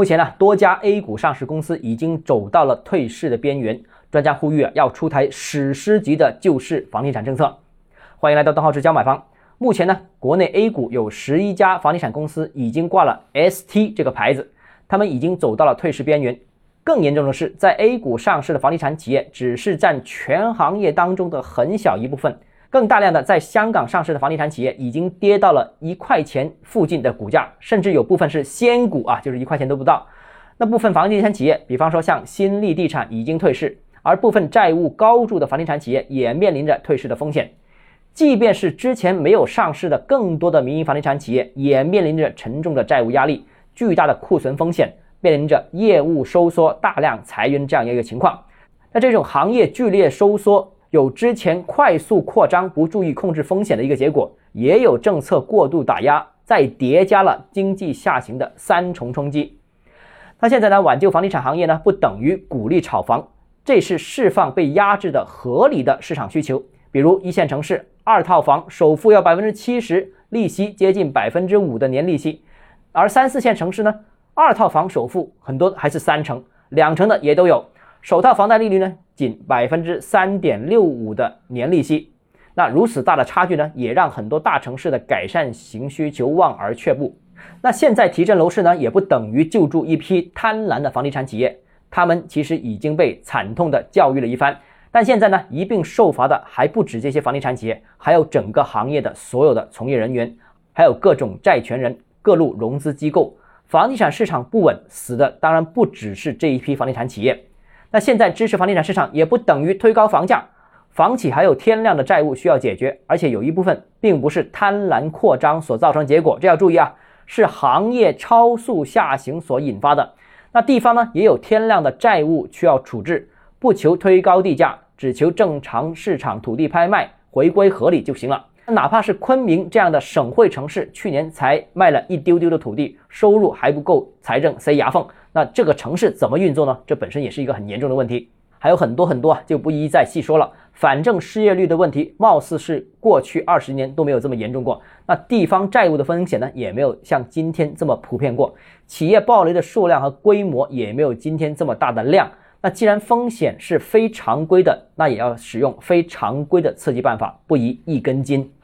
目前呢，多家 A 股上市公司已经走到了退市的边缘，专家呼吁啊，要出台史诗级的救市房地产政策。欢迎来到邓浩志教买房。目前呢，国内 A 股有十一家房地产公司已经挂了 ST 这个牌子，他们已经走到了退市边缘。更严重的是，在 A 股上市的房地产企业只是占全行业当中的很小一部分。更大量的在香港上市的房地产企业已经跌到了一块钱附近的股价，甚至有部分是仙股啊，就是一块钱都不到。那部分房地产企业，比方说像新力地产已经退市，而部分债务高筑的房地产企业也面临着退市的风险。即便是之前没有上市的更多的民营房地产企业，也面临着沉重的债务压力、巨大的库存风险，面临着业务收缩、大量裁员这样一个情况。那这种行业剧烈收缩。有之前快速扩张不注意控制风险的一个结果，也有政策过度打压，再叠加了经济下行的三重冲击。那现在呢，挽救房地产行业呢，不等于鼓励炒房，这是释放被压制的合理的市场需求。比如一线城市二套房首付要百分之七十，利息接近百分之五的年利息，而三四线城市呢，二套房首付很多还是三成、两成的也都有。首套房贷利率呢，仅百分之三点六五的年利息，那如此大的差距呢，也让很多大城市的改善型需求望而却步。那现在提振楼市呢，也不等于救助一批贪婪的房地产企业，他们其实已经被惨痛的教育了一番。但现在呢，一并受罚的还不止这些房地产企业，还有整个行业的所有的从业人员，还有各种债权人、各路融资机构。房地产市场不稳，死的当然不只是这一批房地产企业。那现在支持房地产市场也不等于推高房价，房企还有天量的债务需要解决，而且有一部分并不是贪婪扩张所造成结果，这要注意啊，是行业超速下行所引发的。那地方呢也有天量的债务需要处置，不求推高地价，只求正常市场土地拍卖回归合理就行了。哪怕是昆明这样的省会城市，去年才卖了一丢丢的土地，收入还不够财政塞牙缝。那这个城市怎么运作呢？这本身也是一个很严重的问题，还有很多很多啊，就不一一再细说了。反正失业率的问题，貌似是过去二十年都没有这么严重过。那地方债务的风险呢，也没有像今天这么普遍过。企业暴雷的数量和规模也没有今天这么大的量。那既然风险是非常规的，那也要使用非常规的刺激办法，不宜一根筋。